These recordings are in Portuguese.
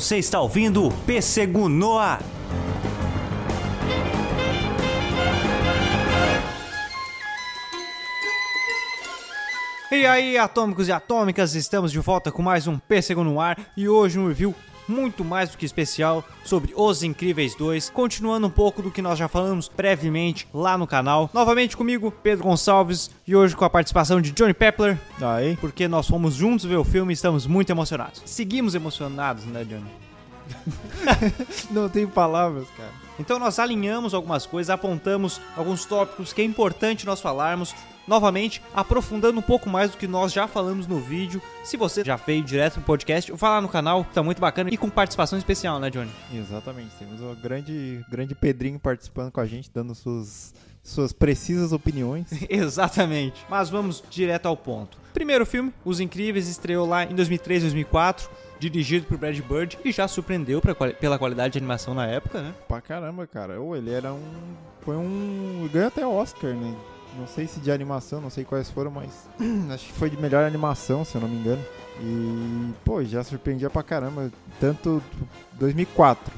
Você está ouvindo o Ar. E aí, atômicos e atômicas, estamos de volta com mais um Pêssego no Ar e hoje um review muito mais do que especial sobre Os Incríveis 2, continuando um pouco do que nós já falamos brevemente lá no canal. Novamente comigo, Pedro Gonçalves, e hoje com a participação de Johnny Pepler, Aí. porque nós fomos juntos ver o filme e estamos muito emocionados. Seguimos emocionados, né, Johnny? Não tem palavras, cara. Então nós alinhamos algumas coisas, apontamos alguns tópicos que é importante nós falarmos. Novamente, aprofundando um pouco mais do que nós já falamos no vídeo. Se você já veio direto pro podcast, vai lá no canal, tá muito bacana e com participação especial, né, Johnny? Exatamente. Temos o grande, grande Pedrinho participando com a gente, dando suas, suas precisas opiniões. Exatamente. Mas vamos direto ao ponto. Primeiro filme, Os Incríveis, estreou lá em 2003, 2004, dirigido por Brad Bird e já surpreendeu pra pela qualidade de animação na época, né? pra caramba, cara. Ou ele era um. Foi um. Ganhou até Oscar, né? Não sei se de animação, não sei quais foram, mas. acho que foi de melhor animação, se eu não me engano. E, pô, já surpreendia pra caramba. Tanto 2004.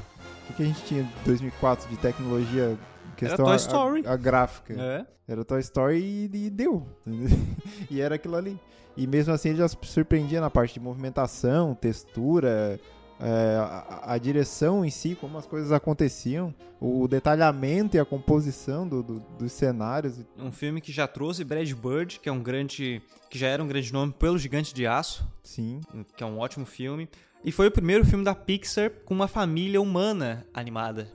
O que, a gente tinha de 2004 de tecnologia? Questão Toy a- Story. A, a gráfica. É. Era Toy Story e, e deu. e era aquilo ali. E mesmo assim ele já surpreendia na parte de movimentação, textura, é, a, a direção em si, como as coisas aconteciam, o detalhamento e a composição do- do- dos cenários. Um filme que já trouxe Brad Bird, que é um grande. que já era um grande nome pelo Gigante de Aço, Sim, que é um ótimo filme. E foi o primeiro filme da Pixar com uma família humana animada.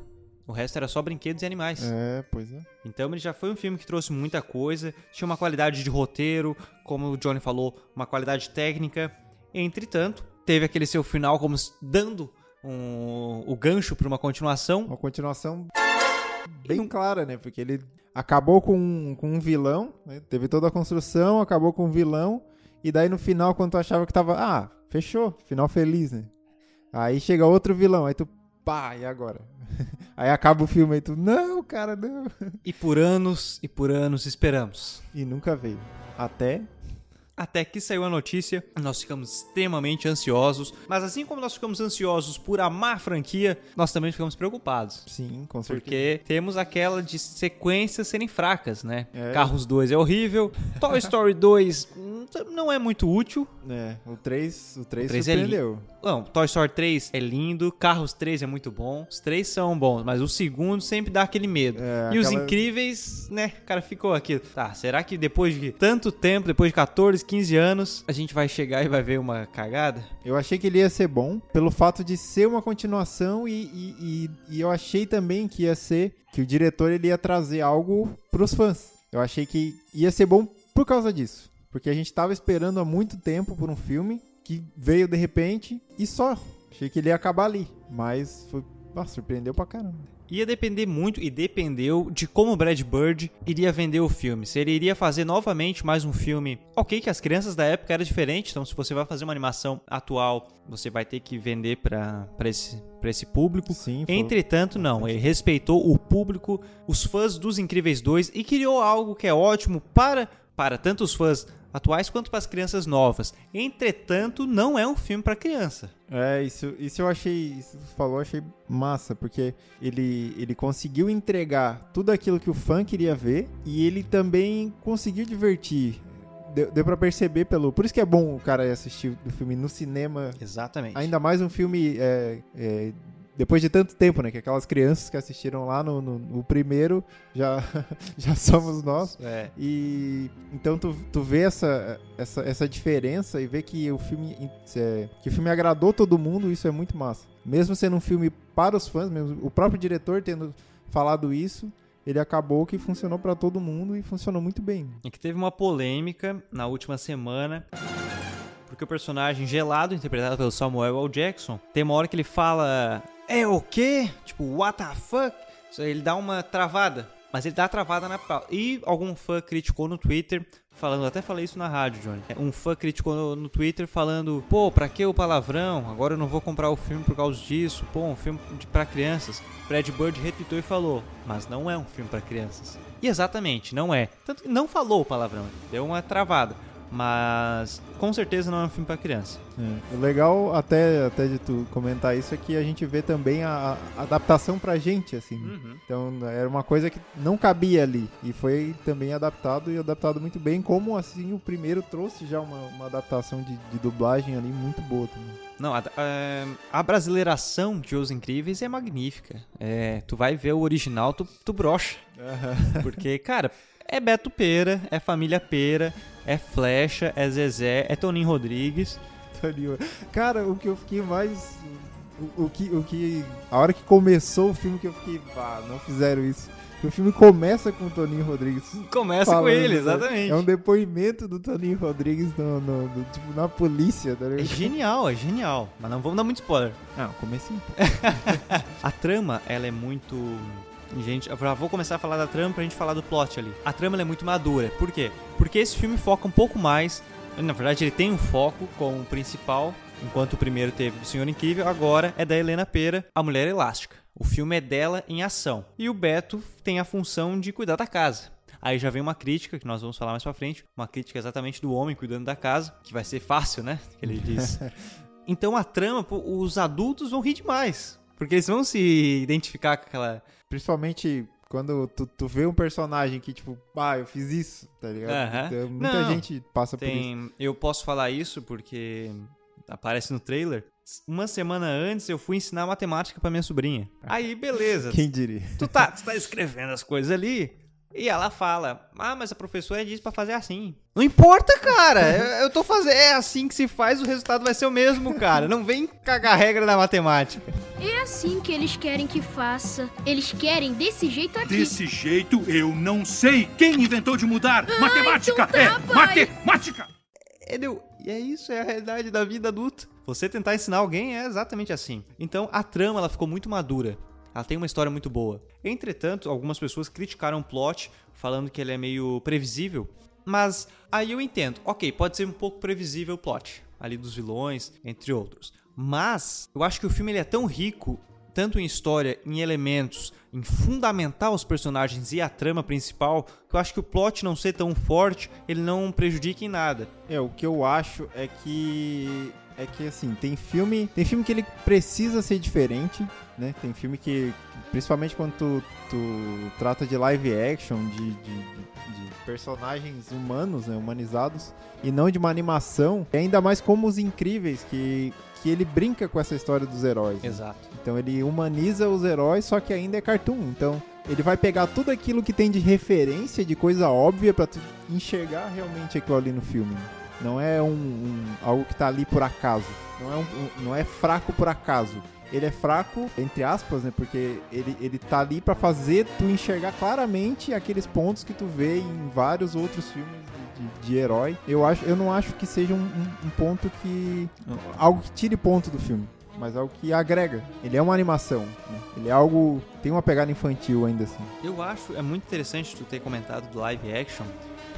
O resto era só brinquedos e animais. é, pois é. Então ele já foi um filme que trouxe muita coisa, tinha uma qualidade de roteiro, como o Johnny falou, uma qualidade técnica. Entretanto, teve aquele seu final como dando um- o gancho para uma continuação. Uma continuação bem clara, né? Porque ele acabou com, com um vilão, né? teve toda a construção, acabou com um vilão, e daí no final, quando tu achava que tava, ah, fechou, final feliz, né? Aí chega outro vilão, aí tu, pá, e agora? aí acaba o filme, aí tu, não, cara, não. E por anos e por anos esperamos. E nunca veio. Até, Até que saiu a notícia, nós ficamos extremamente ansiosos. Mas assim como nós ficamos ansiosos por amar a franquia, nós também ficamos preocupados. sim, com certeza. Porque temos aquela de sequências serem fracas, né? É. Carros 2 é horrível. Toy Story 2 hum, não é muito útil. É, o 3, o 3, O é surpreendeu. Não, Toy Story 3 é lindo. Carros 3 é muito bom. Os três são bons, mas o segundo sempre dá aquele medo. É, e os aquela- incríveis, né? O cara ficou aqui. Tá, será que depois de tanto tempo, depois de 14, 15 anos, a gente vai chegar e vai ver uma cagada? Eu achei que ele ia ser bom pelo fato de ser uma continuação e, e, e- e eu achei também que ia ser que o diretor ele ia trazer algo pros fãs. Eu achei que ia ser bom por causa disso. Porque a gente tava esperando há muito tempo por um filme que veio de repente e só. Achei que ele ia acabar ali. Mas foi. Nossa, surpreendeu pra caramba. Ia depender muito e dependeu de como o Brad Bird iria vender o filme. Se ele iria fazer novamente mais um filme. Ok, que as crianças da época eram diferentes, então se você vai fazer uma animação atual, você vai ter que vender pra pra esse, pra esse público. Sim, foi- Entretanto, não, ele respeitou o público, os fãs dos Incríveis 2 e criou algo que é ótimo para, para tanto os fãs atuais quanto para as crianças novas. Entretanto, não é um filme para criança. É, isso, isso eu achei, isso que você falou, achei massa, porque ele, ele conseguiu entregar tudo aquilo que o fã queria ver e ele também conseguiu divertir. Deu, deu pra perceber pelo. Por isso que é bom o cara ir assistir o filme no cinema. Exatamente. Ainda mais um filme é, é, depois de tanto tempo, né? Que aquelas crianças que assistiram lá no, no, no primeiro já, já somos nós. É. E então tu, tu vê essa, essa, essa diferença e vê que o filme é, que o filme agradou todo mundo, isso é muito massa. Mesmo sendo um filme para os fãs, mesmo o próprio diretor tendo falado isso, ele acabou que funcionou para todo mundo e funcionou muito bem. E que teve uma polêmica na última semana. Porque o personagem gelado, interpretado pelo Samuel L. Jackson, tem uma hora que ele fala: É o quê? Tipo, what the fuck? Ele dá uma travada. Mas ele dá travada na pauta. E algum fã criticou no Twitter, falando, até falei isso na rádio, Johnny. Um fã criticou no, no Twitter falando: Pô, pra que o palavrão? Agora eu não vou comprar o filme por causa disso. Pô, um filme de, pra crianças. Brad Bird retweetou e falou: Mas não é um filme pra crianças. E exatamente, não é. Tanto que não falou o palavrão, deu uma travada. Mas com certeza não é um filme pra criança. É. O legal, até, até de tu comentar isso, é que a gente vê também a, a adaptação pra gente, assim. Uhum. Então era uma coisa que não cabia ali. E foi também adaptado e adaptado muito bem, como assim o primeiro trouxe já uma, uma adaptação de, de dublagem ali muito boa também. Não, a, a, a brasileiração de Os Incríveis é magnífica. É, tu vai ver o original, tu, tu brocha. Porque, cara, é Beto Pera, é Família Pera, é Flecha, é Zezé, é Toninho Rodrigues. Toninho. Cara, o que eu fiquei mais. O, o, que, o que. A hora que começou o filme que eu fiquei. Ah, não fizeram isso. O filme começa com o Toninho Rodrigues. Começa falando, com ele, né? exatamente. É um depoimento do Toninho Rodrigues no, no- no- tipo, na polícia. Tá É genial, é genial. Mas não vamos dar muito spoiler. Não, comecinho. A trama, ela é muito. Gente, eu já vou começar a falar da trama pra gente falar do plot ali. A trama é muito madura. Por quê? Porque esse filme foca um pouco mais. Na verdade, ele tem um foco como principal. Enquanto o primeiro teve do Senhor Incrível, agora é da Helena Pera, a Mulher Elástica. O filme é dela em ação. E o Beto tem a função de cuidar da casa. Aí já vem uma crítica, que nós vamos falar mais pra frente. Uma crítica exatamente do homem cuidando da casa, que vai ser fácil, né? Que ele diz. Então a trama, os adultos vão rir demais. Porque eles vão se identificar com aquela. Principalmente quando tu, tu vê um personagem que, tipo, ah, eu fiz isso, tá ligado? Aham. Então, muita Não, gente passa por isso. Tem. Eu posso falar isso porque aparece no trailer. Uma semana antes eu fui ensinar matemática pra minha sobrinha. Aí, beleza. Quem diria? Tu tá, tu tá escrevendo as coisas ali. E ela fala: Ah, mas a professora disse pra fazer assim. Não importa, cara. Eu, eu tô fazendo. É assim que se faz, o resultado vai ser o mesmo, cara. Não vem cagar regra da matemática. É assim que eles querem que faça. Eles querem desse jeito aqui. Desse jeito eu não sei quem inventou de mudar. matemática então tá, é pai. matemática. Entendeu? E é isso, é a realidade da vida adulta. Você tentar ensinar alguém é exatamente assim. Então a trama ela ficou muito madura. Ela tem uma história muito boa. Entretanto, algumas pessoas criticaram o plot, falando que ele é meio previsível. Mas aí eu entendo. Ok, pode ser um pouco previsível o plot. Ali dos vilões, entre outros. Mas eu acho que o filme ele é tão rico, tanto em história, em elementos, em fundamentar os personagens e a trama principal, que eu acho que o plot não ser tão forte, ele não prejudica em nada. É, o que eu acho é que. É que assim, tem filme. Tem filme que ele precisa ser diferente, né? Tem filme que. Principalmente quando tu, tu trata de live action, de, de, de- personagens humanos, né? Humanizados, e não de uma animação. E ainda mais como os incríveis, que, que ele brinca com essa história dos heróis. né? Exato. Então ele humaniza os heróis, só que ainda é cartoon. Então ele vai pegar tudo aquilo que tem de referência, de coisa óbvia, pra tu enxergar realmente aquilo ali no filme. Não é um, um- algo que tá ali por acaso. Não é, um- um- não é fraco por acaso. Ele é fraco, entre aspas, né? Porque ele, ele tá ali pra fazer tu enxergar claramente aqueles pontos que tu vê em vários outros filmes de, de- de herói. Eu, acho, eu não acho que seja um, um- um ponto que. algo que tire ponto do filme mas algo que agrega. Ele é uma animação, né? ele é algo tem uma pegada infantil ainda assim. Eu acho é muito interessante tu ter comentado do live action,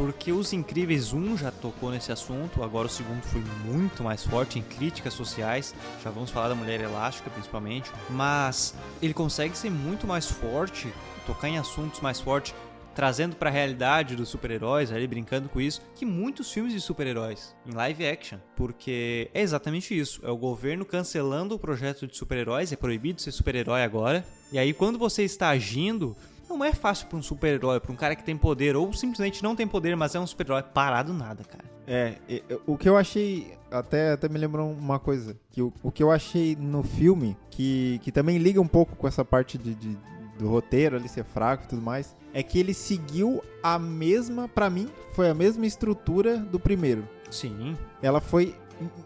porque Os Incríveis 1 já tocou nesse assunto, agora o segundo foi muito mais forte em críticas sociais, já vamos falar da Mulher Elástica principalmente, mas ele consegue ser muito mais forte, tocar em assuntos mais fortes, trazendo pra realidade dos super-heróis, ali brincando com isso, que muitos filmes de super-heróis em live action, porque é exatamente isso, é o governo cancelando o projeto de super-heróis, é proibido ser super-herói agora. E aí quando você está agindo, não é fácil pra um super-herói, pra um cara que tem poder ou simplesmente não tem poder, mas é um super-herói parado nada, cara. É, o que eu achei até até me lembrou uma coisa, que o, o que eu achei no filme que, que também liga um pouco com essa parte de, de- do roteiro ali ser fraco e tudo mais, é que ele seguiu a mesma, pra mim, foi a mesma estrutura do primeiro. Sim, Ela foi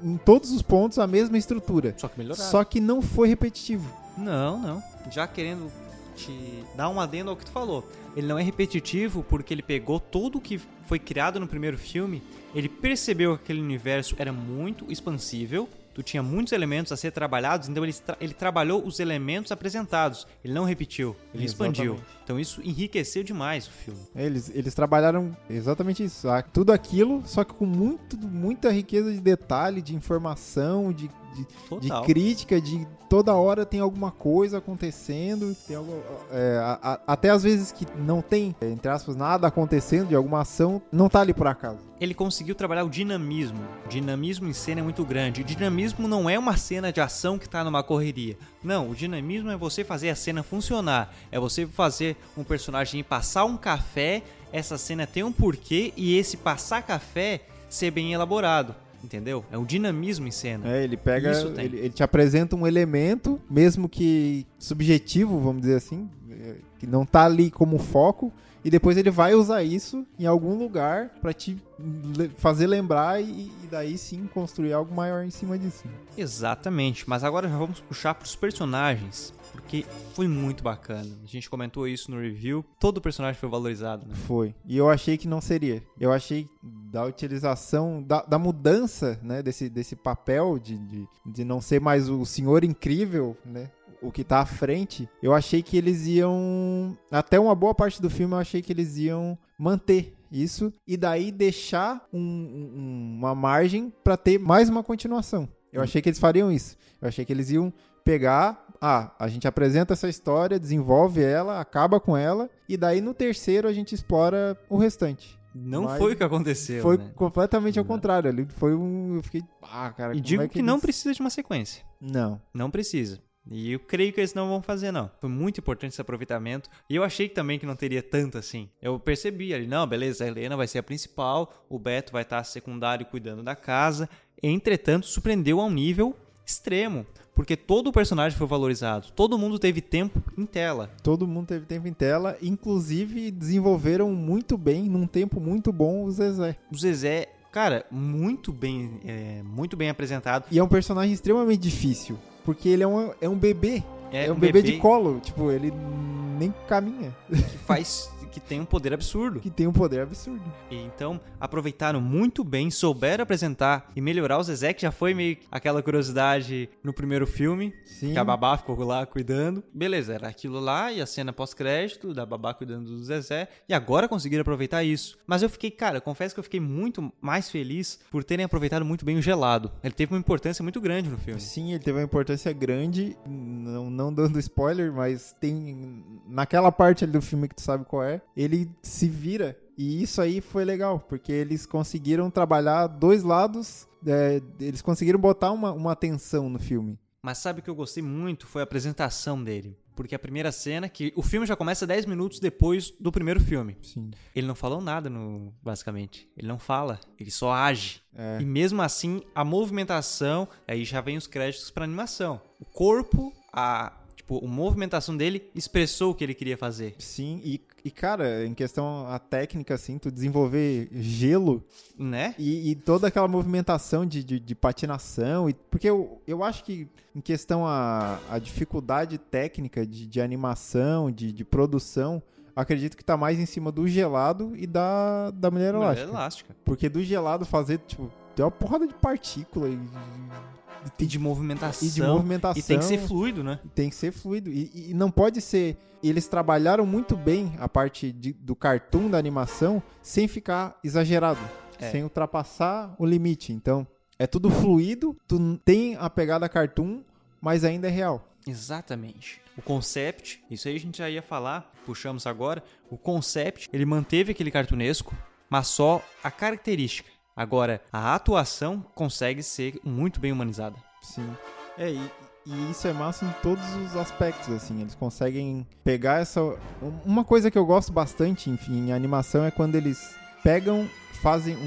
em, em todos os pontos a mesma estrutura. só que melhorado. Só que não foi repetitivo. Não, não. Já querendo te dar um adendo ao que tu falou. Ele não é repetitivo porque ele pegou tudo que foi criado no primeiro filme, ele percebeu que aquele universo era muito expansível tu tinha muitos elementos a ser trabalhados, então ele, tra ele trabalhou os elementos apresentados. Ele não repetiu, ele Exatamente. expandiu. Então isso enriqueceu demais o filme. Eles, eles trabalharam exatamente isso. ah, Tudo aquilo, só que com muito, muita riqueza de detalhe, de informação, de, de, de crítica, de toda hora tem alguma coisa acontecendo. Tem algo, é, a- a- até às vezes que não tem, é, entre aspas, nada acontecendo de alguma ação, não tá ali por acaso. Ele conseguiu trabalhar o dinamismo. O dinamismo em cena é muito grande. O dinamismo não é uma cena de ação que tá numa correria. Não, o dinamismo é você fazer a cena funcionar. É você fazer um personagem passar um café, essa cena ter um porquê e esse passar café ser bem elaborado. Entendeu? É o dinamismo em cena. É, ele pega, tem. ele, ele te apresenta um elemento, mesmo que subjetivo, vamos dizer assim, é, que não tá ali como foco, e depois ele vai usar isso em algum lugar pra te fazer lembrar e, e daí sim construir algo maior em cima disso. Exatamente, mas agora já vamos puxar pros personagens, porque foi muito bacana. A gente comentou isso no review, todo personagem foi valorizado, né? Foi. E eu achei que não seria. Eu achei da utilização, da, da mudança, né, desse, desse papel de, de, de não ser mais o senhor incrível, né, o que tá à frente, eu achei que eles iam, até uma boa parte do filme eu achei que eles iam manter isso e daí deixar um- um- uma margem pra ter mais uma continuação. Eu achei que eles fariam isso. Eu achei que eles iam pegar, ah, a gente apresenta essa história, desenvolve ela, acaba com ela, e daí no terceiro a gente explora o restante. Não Mas foi o que aconteceu, Foi né? completamente ao Não. contrário. Ali foi um. Eu fiquei. Ah, cara. E digo é que, não eles- precisa de uma sequência. Não. Não precisa. E eu creio que eles não vão fazer, não. Foi muito importante esse aproveitamento. E eu achei também que não teria tanto assim. Eu percebi ali, não, beleza, a Helena vai ser a principal, o Beto vai estar secundário cuidando da casa. Entretanto, surpreendeu a um nível extremo. Porque todo o personagem foi valorizado. Todo mundo teve tempo em tela. Todo mundo teve tempo em tela. Inclusive, desenvolveram muito bem, num tempo muito bom, o Zezé. O Zezé, cara, muito bem, é, muito bem apresentado. E é um personagem extremamente difícil. Porque ele é um, é um bebê. É, É, um bebê, de colo. Tipo, ele nem caminha. que faz, que tem um poder absurdo. Que tem um poder absurdo. E Então, aproveitaram muito bem, souberam apresentar e melhorar o Zezé, que já foi meio aquela curiosidade no primeiro filme, Sim. que a babá ficou lá cuidando. Beleza, era aquilo lá e a cena pós-crédito da babá cuidando do Zezé, e agora conseguiram aproveitar isso. Mas eu fiquei, cara, confesso que eu fiquei muito mais feliz por terem aproveitado muito bem o gelado. Ele teve uma importância muito grande no filme. Sim, ele teve uma importância grande, não, não dando spoiler, mas tem naquela parte ali do filme que tu sabe qual é, ele se vira e isso aí foi legal, porque eles conseguiram trabalhar dois lados, é, eles conseguiram botar uma, uma tensão no filme. Mas sabe o que eu gostei muito foi a apresentação dele. Porque a primeira cena, que o filme já começa 10 minutos depois do primeiro filme. Sim. Ele não falou nada, no, basicamente. Ele não fala, ele só age. É. E mesmo assim, a movimentação, aí já vem os créditos pra animação. O corpo, a, tipo, a movimentação dele expressou o que ele queria fazer, Sim, e, e cara, em questão a técnica, assim, tu desenvolver gelo né? E, e toda aquela movimentação de, de, de patinação. E, porque eu, eu acho que, em questão a, a dificuldade técnica de, de animação, de, de produção, acredito que tá mais em cima do gelado e da, da mulher Mulher elástica. elástica. Porque do gelado fazer, tipo, tem uma porrada de partícula e, E de movimentação. e de movimentação. E tem que ser fluido, né? Tem que ser fluido. E, e não pode ser. Eles trabalharam muito bem a parte de- do cartoon, da animação, sem ficar exagerado. É. Sem ultrapassar o limite. Então, é tudo fluido, tu tem a pegada cartoon, mas ainda é real. Exatamente. O concept, isso aí a gente já ia falar, puxamos agora. O concept, ele manteve aquele cartunesco, mas só a característica. Agora, a atuação consegue ser muito bem humanizada. Sim. É, e, e isso é massa em todos os aspectos, assim. Eles conseguem pegar essa. um- Uma coisa que eu gosto bastante, enfim, em animação é quando eles pegam, fazem um,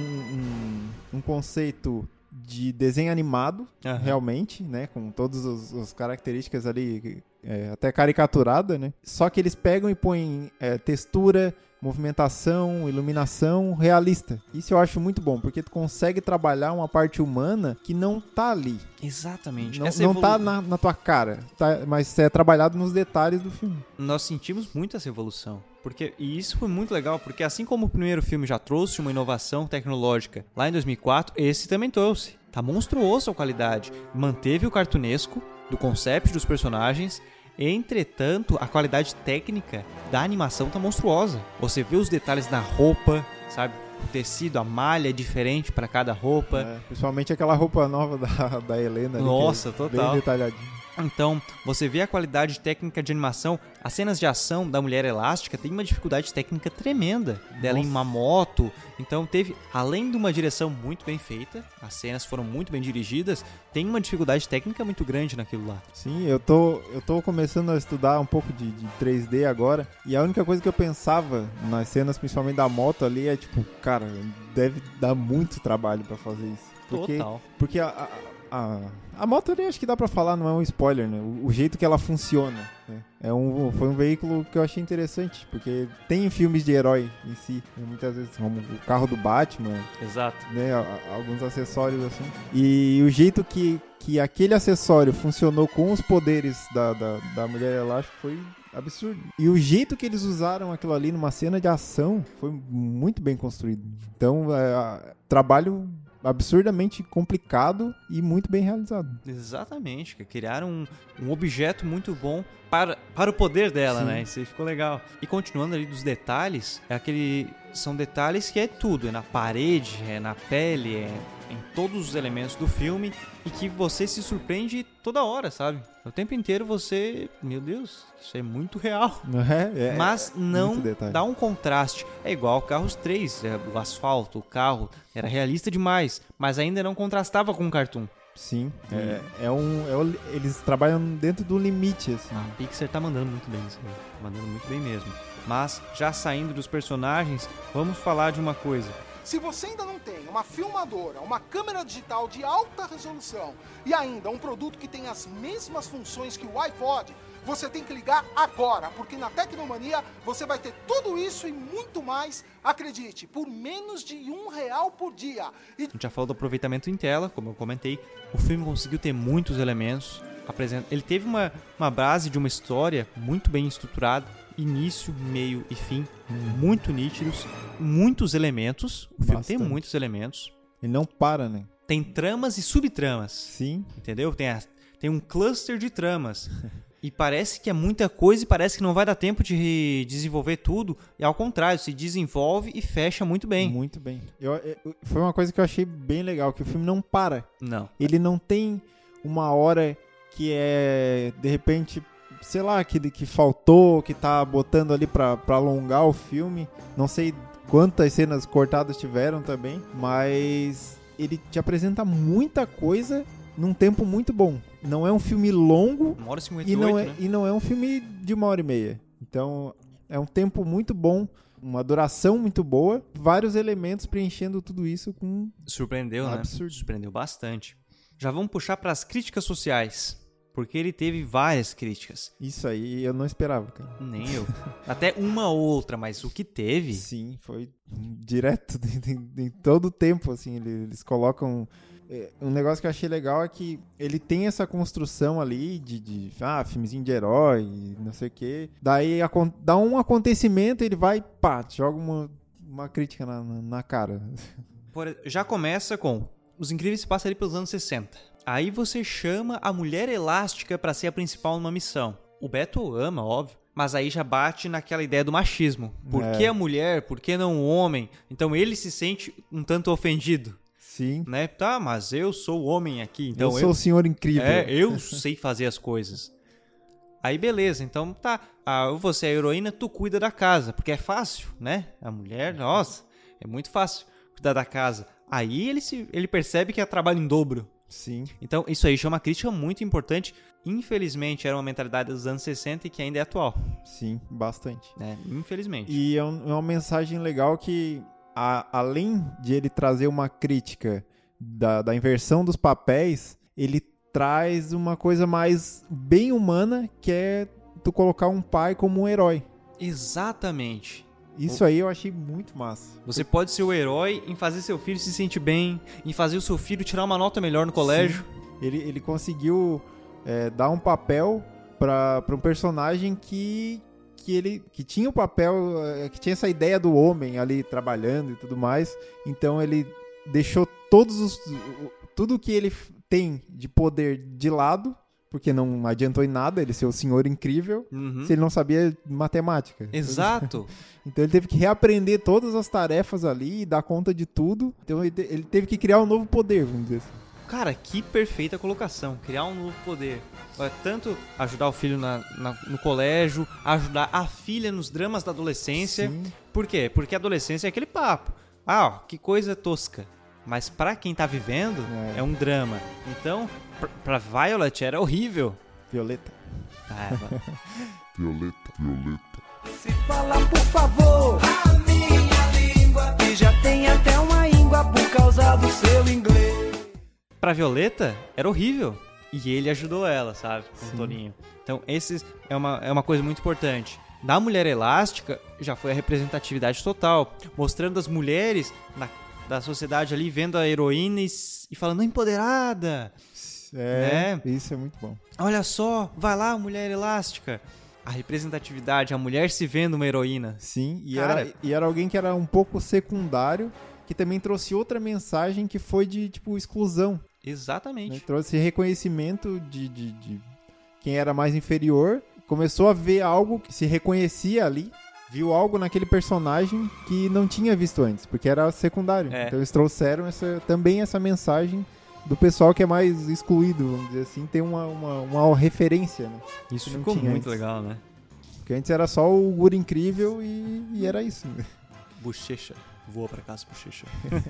um, um conceito de desenho animado, Aham. realmente, né? Com todas os- as características ali, é, até caricaturada, né? Só que eles pegam e põem é, textura, movimentação, iluminação realista. Isso eu acho muito bom, porque tu consegue trabalhar uma parte humana que não tá ali. Exatamente. Não, não tá na, na tua cara, tá- mas é trabalhado nos detalhes do filme. Nós sentimos muito essa evolução. Porque, e isso foi muito legal, porque assim como o primeiro filme já trouxe uma inovação tecnológica lá em 2004, esse também trouxe. Tá monstruoso a qualidade. Manteve o cartunesco do concept dos personagens. Entretanto, a qualidade técnica da animação tá monstruosa. Você vê os detalhes na roupa, sabe? O tecido, a malha é diferente para cada roupa. É, principalmente aquela roupa nova da, da Helena. ali, Nossa, que é total. Bem detalhadinho. Então, você vê a qualidade técnica de animação. As cenas de ação da Mulher Elástica tem uma dificuldade técnica tremenda. Dela em Nossa. uma moto. Então, teve, além de uma direção muito bem feita, as cenas foram muito bem dirigidas, tem uma dificuldade técnica muito grande naquilo lá. Sim, eu tô, eu tô começando a estudar um pouco de, de 3D agora. E a única coisa que eu pensava nas cenas, principalmente da moto ali, é tipo, cara, deve dar muito trabalho pra fazer isso. Porque, Total. porque a, a, a, a moto ali acho que dá pra falar, não é um spoiler, né? O, o jeito que ela funciona. Né? É um, foi um veículo que eu achei interessante, porque tem filmes de herói em si, né? muitas vezes, como o carro do Batman, Exato. né, alguns acessórios assim. E o jeito que, que aquele acessório funcionou com os poderes da, da, da Mulher Elástica foi absurdo. E o jeito que eles usaram aquilo ali numa cena de ação foi muito bem construído. Então, é, trabalho absurdamente complicado e muito bem realizado. Exatamente, que criaram um, um objeto muito bom para, para o poder dela, Sim. né? Isso aí ficou legal. E continuando ali dos detalhes, é aquele. São detalhes que é tudo, é na parede, é na pele, é em todos os elementos do filme e que você se surpreende toda hora, sabe? O tempo inteiro você. Meu Deus, isso é muito real. É, é- Mas é não dá um contraste. É igual Carros 3, é, o asfalto, o carro, era realista demais, mas ainda não contrastava com o cartoon. Sim, é, é um, é o- eles trabalham dentro do limite, assim. A Pixar tá mandando muito bem aí. Tá mandando muito bem mesmo. Mas, já saindo dos personagens, vamos falar de uma coisa. Se você ainda não tem uma filmadora, uma câmera digital de alta resolução e ainda um produto que tem as mesmas funções que o iPod, você tem que ligar agora, porque na Tecnomania você vai ter tudo isso e muito mais, acredite, por menos de um real por dia. E A gente já falou do aproveitamento em tela, como eu comentei. O filme conseguiu ter muitos elementos. Ele teve uma, uma base de uma história muito bem estruturada. Início, meio e fim, muito nítidos. Muitos elementos. O filme tem Bastante. muitos elementos. Ele não para, né? Tem tramas e subtramas. Sim, Entendeu? Tem, a- tem um cluster de tramas. E parece que é muita coisa e parece que não vai dar tempo de desenvolver tudo. E ao contrário, se desenvolve e fecha muito bem. muito bem. Eu- eu- foi uma coisa que eu achei bem legal, que o filme não para. Não. Ele não tem uma hora que é, de repente, sei lá, que, que faltou, que tá botando ali pra, pra alongar o filme. Não sei quantas cenas cortadas tiveram também, mas ele te apresenta muita coisa num tempo muito bom. Não é um filme longo Uma hora e 58, e não, é, né? e não é um filme de uma hora e meia. Então, é um tempo muito bom, uma duração muito boa, vários elementos preenchendo tudo isso com. Surpreendeu, né? Absurdo. Surpreendeu bastante. Já vamos puxar para as críticas sociais. Porque ele teve várias críticas. Isso aí eu não esperava, cara. Nem eu. Até uma outra, mas o que teve. Sim, foi direto em, todo o tempo, assim, ele- eles colocam... é, Um negócio que eu achei legal é que ele tem essa construção ali de, de ah, filmezinho de herói, não sei o quê. Daí dá um acontecimento ele vai, pá, joga uma, uma crítica na, na, cara. Já começa com Os Incríveis se passa ali pelos anos 60. Aí você chama a mulher elástica pra ser a principal numa missão. O Beto ama, óbvio. Mas aí já bate naquela ideia do machismo. Por É. que a mulher? Por que não o homem? Então ele se sente um tanto ofendido, Sim. né? Tá, mas eu sou o homem aqui, então eu sou o senhor incrível. É, eu sei fazer as coisas. Aí beleza, então tá. Ah, você é a heroína, tu cuida da casa, porque é fácil, né? A mulher, nossa, é muito fácil cuidar da casa. Aí ele, se, ele percebe que é trabalho em dobro. Sim. Então isso aí já é uma crítica muito importante. Infelizmente era uma mentalidade dos anos 60 e que ainda é atual, Sim, bastante. né? Infelizmente. E é, um- é uma mensagem legal que, a- além de ele trazer uma crítica da, da inversão dos papéis, ele traz uma coisa mais bem humana, que é tu colocar um pai como um herói. Exatamente. Isso aí eu achei muito massa. Você pode ser o herói em fazer seu filho se sentir bem, em fazer o seu filho tirar uma nota melhor no colégio. Ele, ele conseguiu é, dar um papel para um personagem que, que ele que tinha o papel, é, que tinha essa ideia do homem ali trabalhando e tudo mais. Então ele deixou todos os tudo que ele tem de poder de lado, porque não adiantou em nada ele ser o senhor incrível, Uhum. se ele não sabia matemática. Exato. Então ele teve que reaprender todas as tarefas ali e dar conta de tudo. Então ele te- ele teve que criar um novo poder, vamos dizer assim. Cara, que perfeita colocação. Criar um novo poder. Tanto ajudar o filho na- na- no colégio, ajudar a filha nos dramas da adolescência. Sim. Por quê? Porque a adolescência é aquele papo. Ah, ó, que coisa tosca. Mas pra quem tá vivendo, É. é, um drama. Então, pr- pra Violet era horrível. Violeta. Ah, Violeta, Violeta. Se fala, por favor, a minha língua. Que já tem até uma íngua por causa do seu inglês. pra Violeta, era horrível. E ele ajudou ela, sabe? Com o Toninho. Então, esses é uma, é uma coisa muito importante. Na Mulher Elástica, já foi a representatividade total. Mostrando as mulheres na, da sociedade ali, vendo a heroína e, e falando empoderada. É, Né? isso é muito bom. Olha só, vai lá, Mulher Elástica. A representatividade, a mulher se vendo uma heroína. Sim, e, Cara- era, e era alguém que era um pouco secundário, que também trouxe outra mensagem que foi de, tipo, exclusão. né? Exatamente. Trouxe reconhecimento de, de, de quem era mais inferior, começou a ver algo que se reconhecia ali, viu algo naquele personagem que não tinha visto antes, porque era secundário. É. Então eles trouxeram essa, também essa mensagem do pessoal que é mais excluído, vamos dizer assim, tem uma, uma, uma referência, né? Isso ficou muito antes. legal, né? Porque antes era só o guri incrível e, e era isso. né? Bochecha. Voa pra casa, bochecha.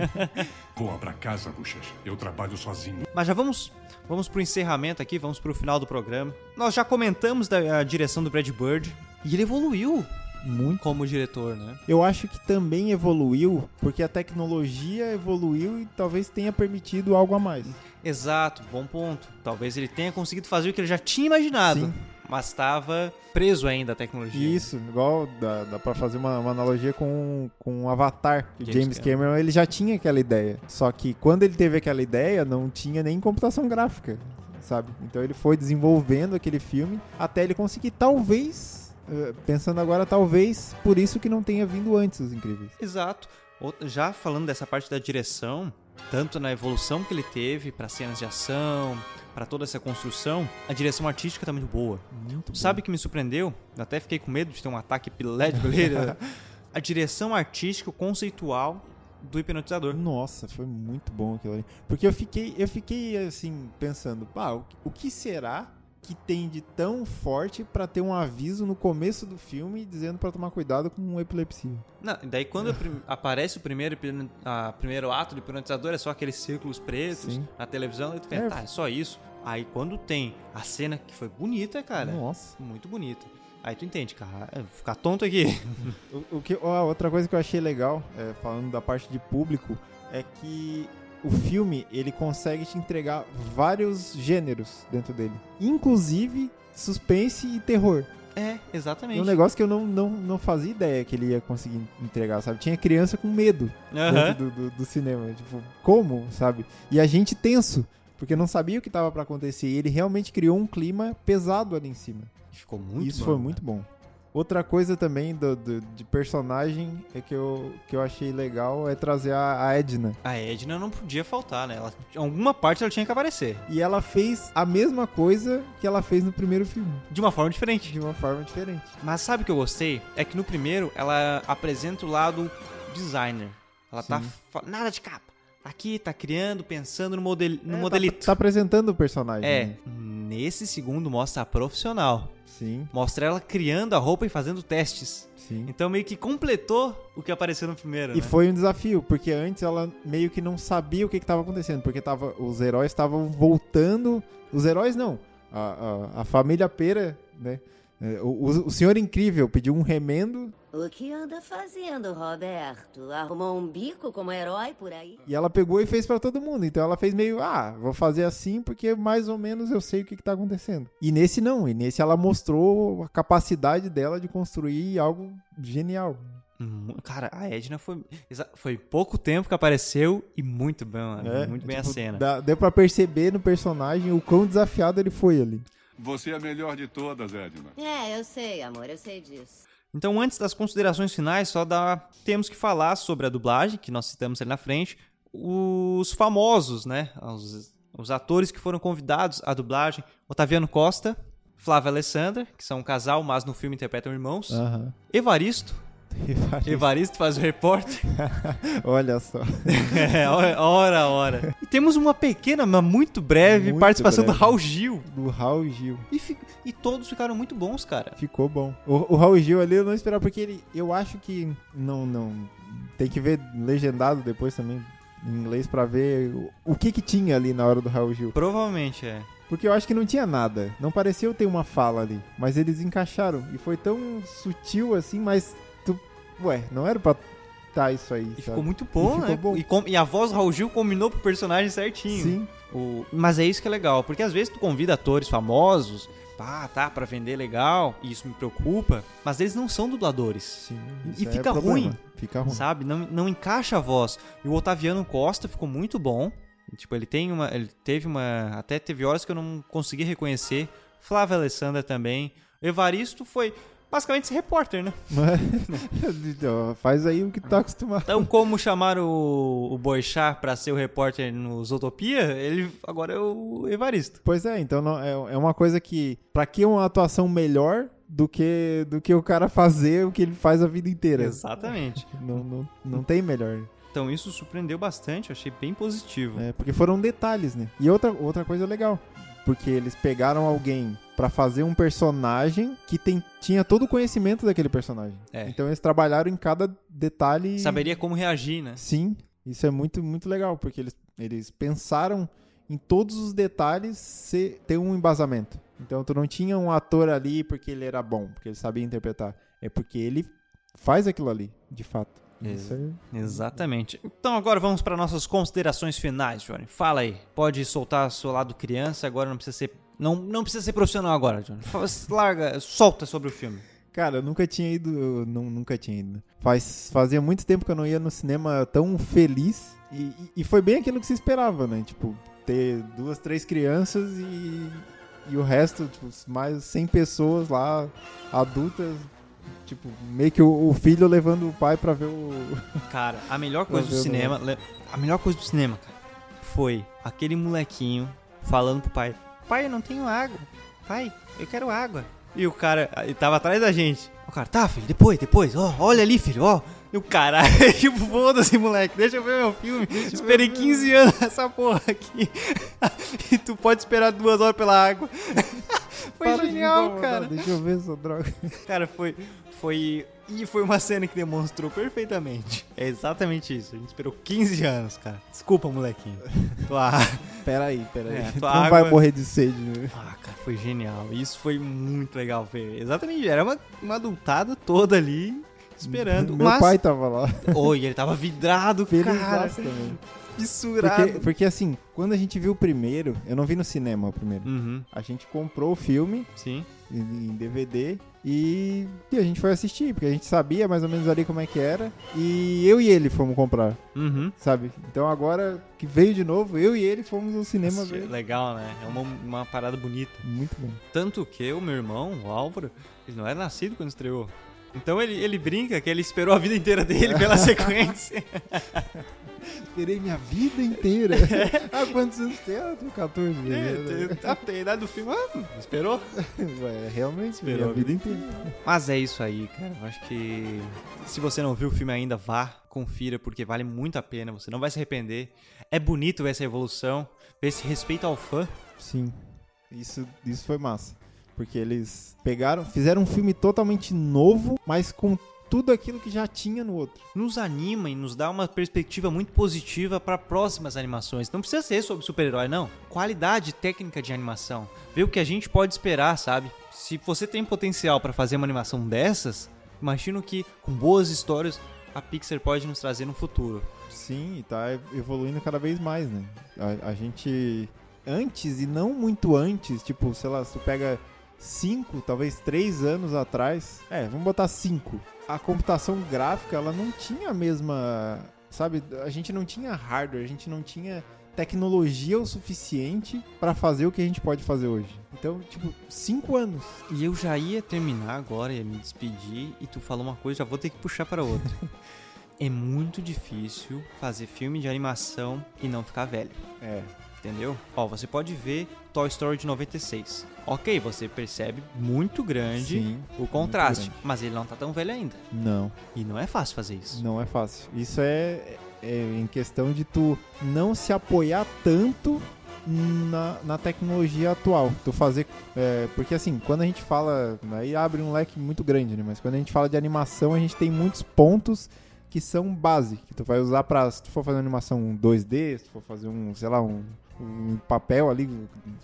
Voa pra casa, bochecha. Eu trabalho sozinho. Mas já vamos, vamos pro encerramento aqui, vamos pro final do programa. Nós já comentamos da a direção do Brad Bird e ele evoluiu Muito. como diretor, né? Eu acho que também evoluiu porque a tecnologia evoluiu e talvez tenha permitido algo a mais. Exato, bom ponto. Talvez ele tenha conseguido fazer o que ele já tinha imaginado, Sim. mas estava preso ainda à tecnologia. Isso, igual dá, dá pra fazer uma, uma analogia com, com o Avatar. James James Cameron. ele já tinha aquela ideia. Só que quando ele teve aquela ideia, não tinha nem computação gráfica, sabe? Então ele foi desenvolvendo aquele filme até ele conseguir, talvez, pensando agora, talvez por isso que não tenha vindo antes Os Incríveis. Exato. Já falando dessa parte da direção, tanto na evolução que ele teve para cenas de ação, para toda essa construção, a direção artística tá muito boa. Muito. Sabe o que me surpreendeu? Eu até fiquei com medo de ter um ataque epilético ali. a direção artística, conceitual do hipnotizador. Nossa, foi muito bom aquilo ali. Porque eu fiquei, eu fiquei assim, pensando, pá, o que será que tem de tão forte pra ter um aviso no começo do filme dizendo pra tomar cuidado com epilepsia? Não, daí quando aparece o primeiro, a, primeiro ato do hipnotizador, é só aqueles círculos pretos Sim. na televisão, e tu pensa, É. tá, é só isso. Aí quando tem a cena que foi bonita, cara, Nossa. muito bonita. Aí tu entende, cara, é, vou ficar tonto aqui. O, o que, ó, outra coisa que eu achei legal, é, falando da parte de público, é que o filme ele consegue te entregar vários gêneros dentro dele, inclusive suspense e terror. é, É exatamente. um negócio que eu não, não, não fazia ideia que ele ia conseguir entregar, sabe? Tinha criança com medo dentro do, do, do cinema. Tipo, como, sabe? E a gente tenso, porque não sabia o que estava pra acontecer. E ele realmente criou um clima pesado ali em cima. Ficou muito Isso bom, foi cara. muito bom. Outra coisa também do, do- de personagem é que eu, que eu achei legal é trazer a, a Edna. A Edna não podia faltar, né? Ela, em alguma parte ela tinha que aparecer. E ela fez a mesma coisa que ela fez no primeiro filme, De uma forma diferente. de uma forma diferente. Mas sabe o que eu gostei? É que no primeiro ela apresenta o lado designer. Ela tá. Sim. fa- Nada de capa. Tá aqui, tá criando, pensando no, model, no É, modelito. Tá, tá apresentando o personagem. É, né? Nesse segundo mostra a profissional. Sim, Mostra ela criando a roupa e fazendo testes. sim. Então meio que completou o que apareceu no primeiro, E né? foi um desafio, porque antes ela meio que não sabia o que estava acontecendo, porque tava, os heróis estavam voltando. Os heróis não, a, a, a família Pera, né? É, O, o, o Senhor Incrível pediu um remendo O que anda fazendo, Roberto? Arrumou um bico como herói por aí? e ela pegou e fez pra todo mundo. Então ela fez meio, ah, vou fazer assim porque mais ou menos eu sei o que, que tá acontecendo. E nesse não, e nesse ela mostrou a capacidade dela de construir algo genial. Cara, a Edna foi. Foi pouco tempo que apareceu e muito bem, mano. É, muito bem tipo, a cena. dá- deu pra perceber no personagem o quão desafiado ele foi ali. Você é a melhor de todas, Edna. É, eu sei, amor, eu sei disso. Então, antes das considerações finais, só dá... temos que falar sobre a dublagem, que nós citamos ali na frente. os famosos, né? Os, os atores que foram convidados à dublagem: Otaviano Costa, Flávia Alessandra, que são um casal, mas no filme interpretam irmãos. Aham. Evaristo. Evaristo. Evaristo faz o repórter. Olha só. é, ora, ora. E temos uma pequena, mas muito breve Muito participação breve. do Raul Gil. Do Raul Gil. E, fi- e todos ficaram muito bons, cara. Ficou bom. O, o Raul Gil ali eu não esperava, porque ele. Eu acho que. Não, não. Tem que ver legendado depois também. Em inglês pra ver o, o que que tinha ali na hora do Raul Gil. Provavelmente é. Porque eu acho que não tinha nada. Não pareceu ter uma fala ali. Mas eles encaixaram. E foi tão sutil assim, mas. Ué, não era pra tá isso aí. E sabe? ficou muito bom, E né? bom. E, com- e a voz do Raul Gil combinou pro personagem certinho. Sim. O- Mas é isso que é legal, porque às vezes tu convida atores famosos, pá, tá, pra vender legal, e isso me preocupa, mas eles não são dubladores, Sim. E é fica ruim. Fica ruim. sabe? Não, não encaixa a voz. E o Otaviano Costa ficou muito bom. Tipo, ele tem uma. Ele teve uma. Até teve horas que eu não consegui reconhecer. Flávia Alessandra também. Evaristo foi basicamente esse repórter, né? Então, Faz aí o que tá acostumado. Então, como chamaram o, o Boixá pra ser o repórter no Zootopia, ele agora é o Evaristo. Pois é, então não- é, é uma coisa que. Pra que uma atuação melhor do que, do que o cara fazer o que ele faz a vida inteira? Exatamente. Não, não, não tem melhor. Então isso surpreendeu bastante, achei bem positivo. É, porque foram detalhes, né? E outra, outra coisa legal. Porque eles pegaram alguém pra fazer um personagem que tem, tinha todo o conhecimento daquele personagem. É. Então eles trabalharam em cada detalhe. Saberia como reagir, né? Sim, isso é muito, muito legal, porque eles, eles pensaram em todos os detalhes ser, ter um embasamento. Então tu não tinha um ator ali porque ele era bom, porque ele sabia interpretar. É porque ele faz aquilo ali, de fato. Isso é... Exatamente. Então agora vamos para nossas considerações finais, Johnny. Fala aí. Pode soltar seu lado criança, agora não precisa ser. Não, não precisa ser profissional agora, Johnny. Larga, solta sobre o filme. Cara, eu nunca tinha ido. não, nunca tinha ido. Faz, fazia muito tempo que eu não ia no cinema tão feliz. E, e- e foi bem aquilo que se esperava, né? Tipo, ter duas, três crianças e, e o resto, tipo, mais 100 pessoas lá, adultas. Tipo, meio que o, o filho levando o pai pra ver o. Cara, a melhor coisa do cinema. le- A melhor coisa do cinema, cara, foi aquele molequinho falando pro pai: Pai, eu não tenho água. Pai, eu quero água. E o cara, ele tava atrás da gente. O cara, tá, filho, depois, depois, ó, olha ali, filho, ó. E o cara, tipo, foda-se, moleque, deixa eu ver meu filme. Esperei 15 anos nessa porra aqui. e tu pode esperar duas horas pela água. Foi Para de genial, incomodar, cara. Deixa eu ver essa droga. Cara, foi. Foi. E foi uma cena que demonstrou perfeitamente. É exatamente isso. A gente esperou 15 anos, cara. Desculpa, molequinho. Tua, Peraí, peraí. É, tu tua não água- vai morrer de sede, né? ah, cara, foi genial. Isso foi muito legal ver. Exatamente. Era uma, uma adultada toda ali esperando. Meu mas. pai tava lá. Oi, ele tava vidrado, cara. também. Fissurado. Porque, porque assim, quando a gente viu o primeiro, eu não vi no cinema o primeiro. Uhum, A gente comprou o filme sim. em DVD e, e a gente foi assistir, porque a gente sabia mais ou menos ali como é que era. E eu e ele fomos comprar, Uhum. sabe? Então agora que veio de novo, eu e ele fomos ao cinema Assistir, ver. Legal, né? É uma, uma parada bonita. Muito bom. Tanto que o meu irmão, o Álvaro, ele não era nascido quando estreou. Então ele, ele brinca que ele esperou a vida inteira dele pela sequência. Esperei minha vida inteira. ah, quantos anos tem? Ah, tenho 14 É, anos. tem- tá, tem a idade do filme, ah, esperou. Ué, realmente, Esperou a vida inteira. Mas é isso aí, cara. Eu acho que se você não viu o filme ainda, vá, confira, porque vale muito a pena. Você não vai se arrepender. É bonito ver essa evolução, ver esse respeito ao fã. Sim. Isso, isso foi massa. Porque eles pegaram, fizeram um filme totalmente novo, mas com tudo aquilo que já tinha no outro. Nos anima e nos dá uma perspectiva muito positiva para próximas animações. Não precisa ser sobre super-herói, não. Qualidade técnica de animação. Ver o que a gente pode esperar, sabe? Se você tem potencial para fazer uma animação dessas, imagino que com boas histórias a Pixar pode nos trazer no futuro. Sim, e tá evoluindo cada vez mais, né? A, a gente. Antes e não muito antes, tipo, sei lá, se tu pega cinco, talvez três anos atrás. É, vamos botar cinco. A computação gráfica, ela não tinha a mesma. Sabe, a gente não tinha hardware, a gente não tinha tecnologia o suficiente pra fazer o que a gente pode fazer hoje. Então, tipo, cinco anos. E eu já ia terminar agora, ia me despedir, e tu falou uma coisa, já vou ter que puxar para outra. É muito difícil fazer filme de animação e não ficar velho. É. Entendeu? Ó, você pode ver Toy Story de 96. Ok, você percebe muito grande Sim, o contraste, grande. mas ele não tá tão velho ainda. Não, E não é fácil fazer isso. não é fácil. Isso é, é em questão de tu não se apoiar tanto na, na tecnologia atual. Tu fazer. é, porque assim, quando a gente fala. Aí abre um leque muito grande, né? Mas quando a gente fala de animação, a gente tem muitos pontos que são base. Que tu vai usar pra. Se tu for fazer uma animação 2D, se tu for fazer um, sei lá, um, um papel ali,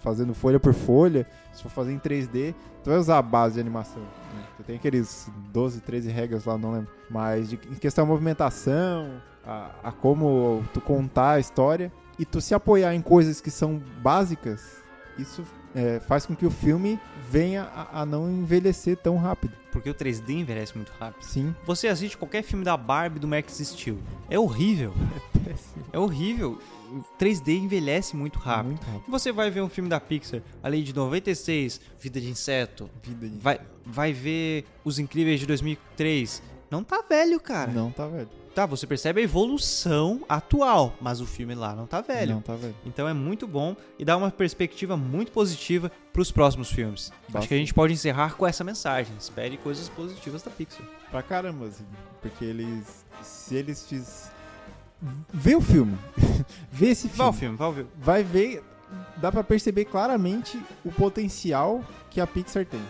fazendo folha por folha, se for fazer em 3D, tu vai usar a base de animação. né? Tu tem aqueles 12, 13 regras lá, não lembro. Mas de, em questão de movimentação, a, a como tu contar a história e tu se apoiar em coisas que são básicas, isso é, faz com que o filme venha a, a não envelhecer tão rápido. Porque o 3D envelhece muito rápido. Sim. Você assiste qualquer filme da Barbie do Max Steel. É horrível. É horrível. O 3D envelhece muito rápido. Muito rápido. Você vai ver um filme da Pixar, ali de 96, Vida de Inseto. Vida de... Vai, vai ver Os Incríveis de 2003. Não tá velho, cara. Não tá velho. Tá, você percebe a evolução atual, mas o filme lá não tá velho. Não tá velho. Então é muito bom e dá uma perspectiva muito positiva pros próximos filmes. Acho Bastante. que a gente pode encerrar com essa mensagem. Espere coisas positivas da Pixar. Pra caramba, assim, porque eles. Se eles fiz. Vê o filme. Vê esse filme. Vá ao filme, filme. Vai ver. Dá pra perceber claramente o potencial que a Pixar tem.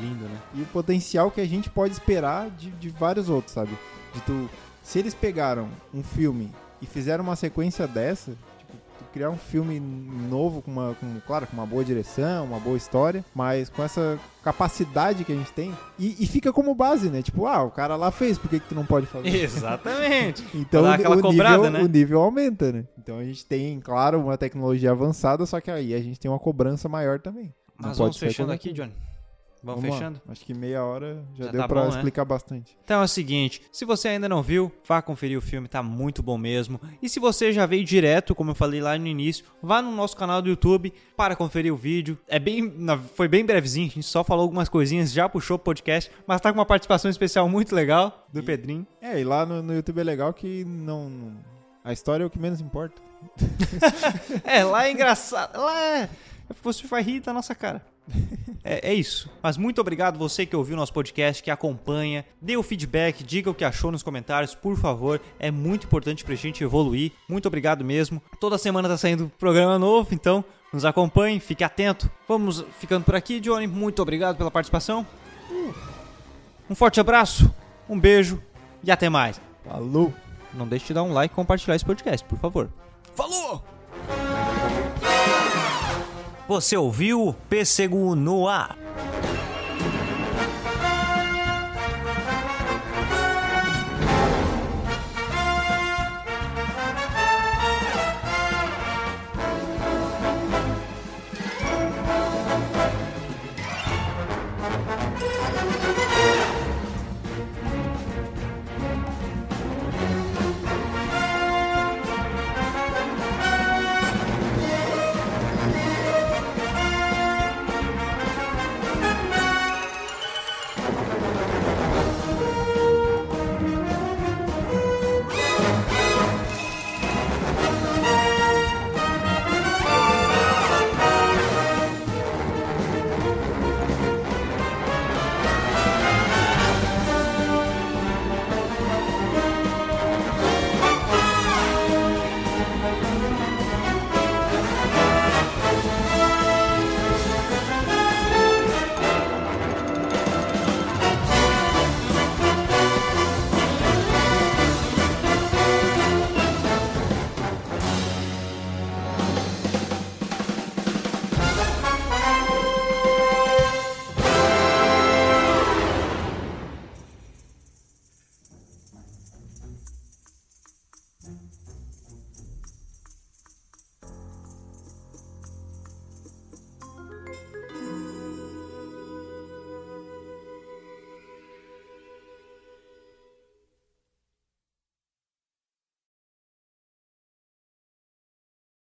Lindo, né? E o potencial que a gente pode esperar de, de vários outros, sabe? De tu. Se eles pegaram um filme e fizeram uma sequência dessa, criar um filme novo com uma, com, claro, com uma boa direção, uma boa história, mas com essa capacidade que a gente tem, e, e fica como base, né? Tipo, ah, o cara lá fez, por que, que tu não pode fazer? Exatamente. Então o, o cobrada, nível, né? o nível aumenta, né? Então a gente tem, claro, uma tecnologia avançada, só que aí a gente tem uma cobrança maior também. Não Mas pode vamos fechando aqui. Johnny. Vamos, lá. fechando? Acho que meia hora já, Já deu tá pra bom, né? explicar bastante. Então é o seguinte, se você ainda não viu, vá conferir o filme, tá muito bom mesmo. E se você já veio direto, como eu falei lá no início, vá no nosso canal do YouTube para conferir o vídeo. É bem, foi bem brevezinho, a gente só falou algumas coisinhas, já puxou o podcast, mas tá com uma participação especial muito legal do E- Pedrinho. É, e lá no, no YouTube é legal que não, não- A história é o que menos importa. É, lá é engraçado, lá é... Você vai rir da nossa cara. É, é isso. Mas muito obrigado você que ouviu nosso podcast, que acompanha, dê o feedback, diga o que achou nos comentários, por favor. É muito importante pra gente evoluir. Muito obrigado mesmo. Toda semana tá saindo programa novo, então nos acompanhe, fique atento. Vamos ficando por aqui, Johnny. Muito obrigado pela participação. Um forte abraço, um beijo e até mais. Falou! Não deixe de dar um like e compartilhar esse podcast, por favor. Falou! Você ouviu o Pêssego no ar.